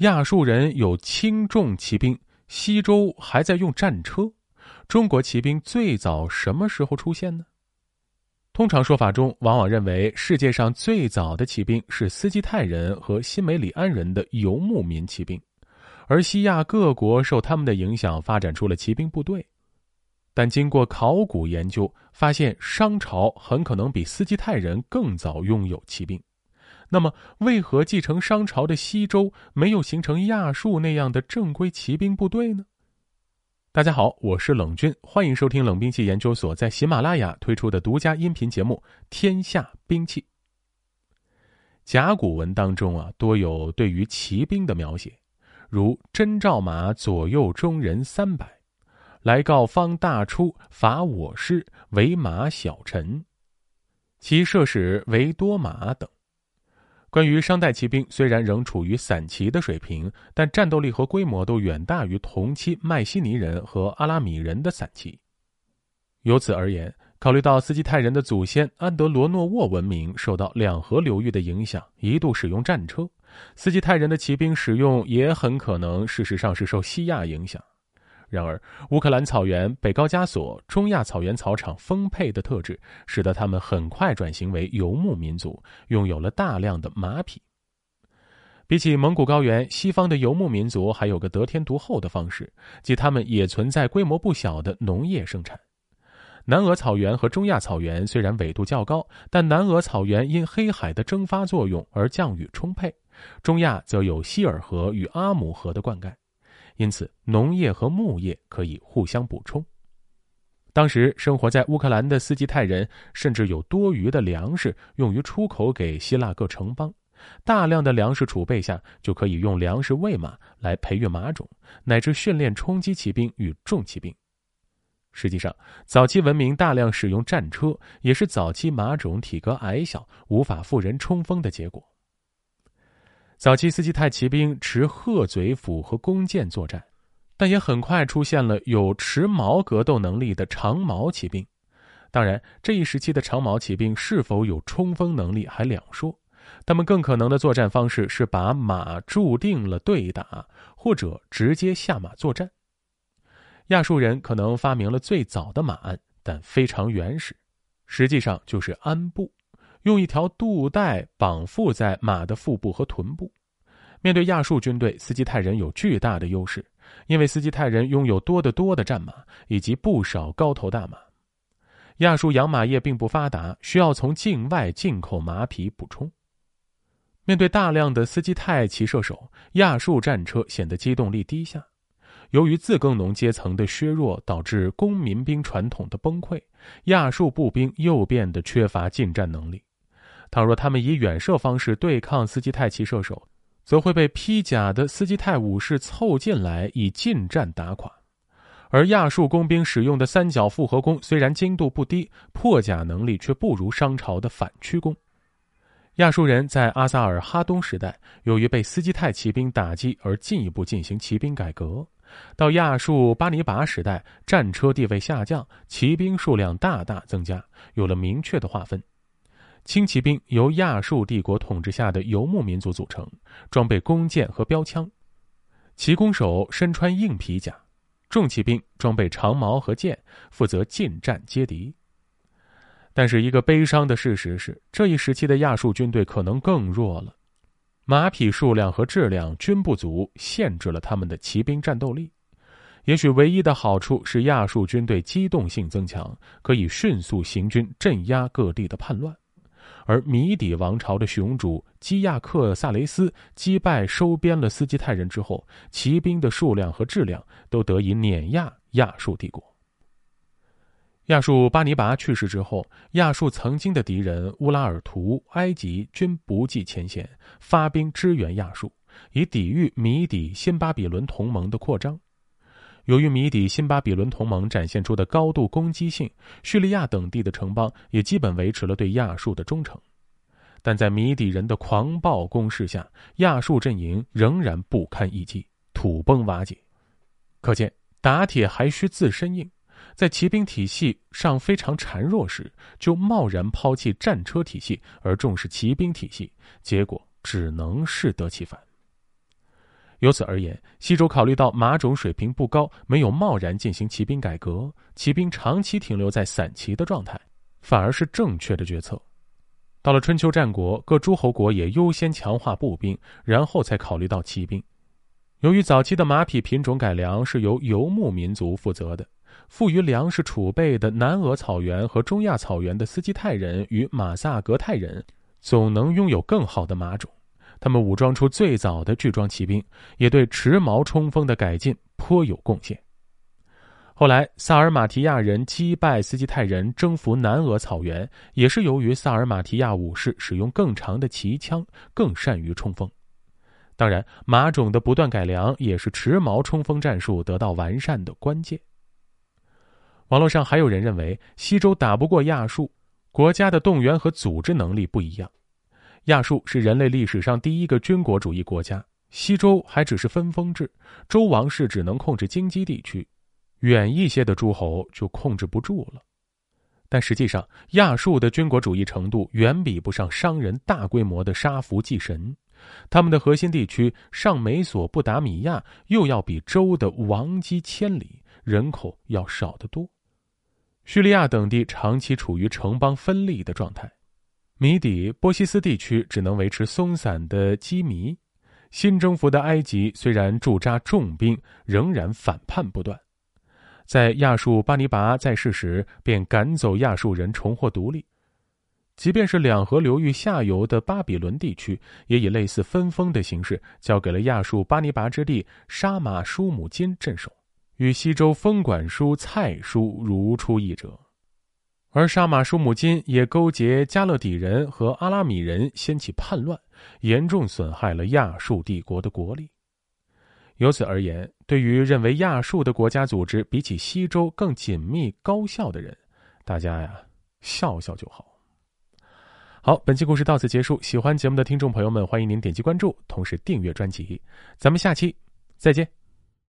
亚述人有轻重骑兵，西周还在用战车。中国骑兵最早什么时候出现呢？通常说法中，往往认为世界上最早的骑兵是斯基泰人和新梅里安人的游牧民骑兵，而西亚各国受他们的影响发展出了骑兵部队。但经过考古研究，发现商朝很可能比斯基泰人更早拥有骑兵。那么，为何继承商朝的西周没有形成亚述那样的正规骑兵部队呢？大家好，我是冷军，欢迎收听冷兵器研究所在喜马拉雅推出的独家音频节目《天下兵器》。甲骨文当中啊，多有对于骑兵的描写，如“真兆马，左右中人三百，来告方大出，伐我师，为马小臣，其射使为多马等。”关于商代骑兵，虽然仍处于散骑的水平，但战斗力和规模都远大于同期迈锡尼人和阿拉米人的散骑。由此而言，考虑到斯基泰人的祖先安德罗诺沃文明受到两河流域的影响，一度使用战车，斯基泰人的骑兵使用也很可能事实上是受西亚影响。然而，乌克兰草原、北高加索、中亚草原草场丰沛的特质，使得他们很快转型为游牧民族，拥有了大量的马匹。比起蒙古高原，西方的游牧民族还有个得天独厚的方式，即他们也存在规模不小的农业生产。南俄草原和中亚草原虽然纬度较高，但南俄草原因黑海的蒸发作用而降雨充沛，中亚则有希尔河与阿姆河的灌溉。因此，农业和牧业可以互相补充。当时生活在乌克兰的斯基泰人甚至有多余的粮食用于出口给希腊各城邦。大量的粮食储备下，就可以用粮食喂马来培育马种，乃至训练冲击骑兵与重骑兵。实际上，早期文明大量使用战车，也是早期马种体格矮小、无法负人冲锋的结果。早期斯基泰骑兵持鹤嘴斧和弓箭作战，但也很快出现了有持矛格斗能力的长矛骑兵。当然，这一时期的长矛骑兵是否有冲锋能力还两说。他们更可能的作战方式是把马注定了对打，或者直接下马作战。亚述人可能发明了最早的马鞍，但非常原始，实际上就是鞍布。用一条肚带绑缚在马的腹部和臀部。面对亚述军队，斯基泰人有巨大的优势，因为斯基泰人拥有多得多的战马以及不少高头大马。亚述养马业并不发达，需要从境外进口马匹补充。面对大量的斯基泰骑射手，亚述战车显得机动力低下。由于自耕农阶层的削弱，导致公民兵传统的崩溃，亚述步兵又变得缺乏近战能力。倘若他们以远射方式对抗斯基泰骑射手，则会被披甲的斯基泰武士凑近来以近战打垮。而亚述工兵使用的三角复合弓虽然精度不低，破甲能力却不如商朝的反曲弓。亚述人在阿萨尔哈东时代，由于被斯基泰骑兵打击而进一步进行骑兵改革。到亚述巴尼拔时代，战车地位下降，骑兵数量大大增加，有了明确的划分。轻骑兵由亚述帝国统治下的游牧民族组成，装备弓箭和标枪；骑弓手身穿硬皮甲；重骑兵装备长矛和剑，负责近战接敌。但是，一个悲伤的事实是，这一时期的亚述军队可能更弱了，马匹数量和质量均不足，限制了他们的骑兵战斗力。也许唯一的好处是亚述军队机动性增强，可以迅速行军镇压各地的叛乱。而米底王朝的雄主基亚克萨雷斯击败收编了斯基泰人之后，骑兵的数量和质量都得以碾压亚述帝国。亚述巴尼拔去世之后，亚述曾经的敌人乌拉尔图、埃及均不计前嫌，发兵支援亚述，以抵御米底新巴比伦同盟的扩张。由于米底新巴比伦同盟展现出的高度攻击性，叙利亚等地的城邦也基本维持了对亚述的忠诚。但在米底人的狂暴攻势下，亚述阵营仍然不堪一击，土崩瓦解。可见打铁还需自身硬，在骑兵体系尚非常孱弱时，就贸然抛弃战车体系而重视骑兵体系，结果只能适得其反。由此而言，西周考虑到马种水平不高，没有贸然进行骑兵改革，骑兵长期停留在散骑的状态，反而是正确的决策。到了春秋战国，各诸侯国也优先强化步兵，然后才考虑到骑兵。由于早期的马匹品种改良是由游牧民族负责的，富于粮食储备的南俄草原和中亚草原的斯基泰人与马萨格泰人，总能拥有更好的马种。他们武装出最早的巨装骑兵，也对持矛冲锋的改进颇有贡献。后来，萨尔马提亚人击败斯基泰人，征服南俄草原，也是由于萨尔马提亚武士使用更长的骑枪，更善于冲锋。当然，马种的不断改良也是持矛冲锋战术得到完善的关键。网络上还有人认为，西周打不过亚述，国家的动员和组织能力不一样。亚述是人类历史上第一个军国主义国家，西周还只是分封制，周王室只能控制京畿地区，远一些的诸侯就控制不住了。但实际上，亚述的军国主义程度远比不上商人大规模的杀俘祭神，他们的核心地区上美索不达米亚又要比周的王畿千里，人口要少得多。叙利亚等地长期处于城邦分立的状态。谜底、波西斯地区只能维持松散的羁縻，新征服的埃及虽然驻扎重兵，仍然反叛不断。在亚述巴尼拔在世时，便赶走亚述人，重获独立。即便是两河流域下游的巴比伦地区，也以类似分封的形式交给了亚述巴尼拔之地沙马舒姆金镇守，与西周封管叔蔡叔如出一辙。而沙马舒姆金也勾结加勒底人和阿拉米人掀起叛乱，严重损害了亚述帝国的国力。由此而言，对于认为亚述的国家组织比起西周更紧密高效的人，大家呀笑笑就好。好，本期故事到此结束。喜欢节目的听众朋友们，欢迎您点击关注，同时订阅专辑。咱们下期再见。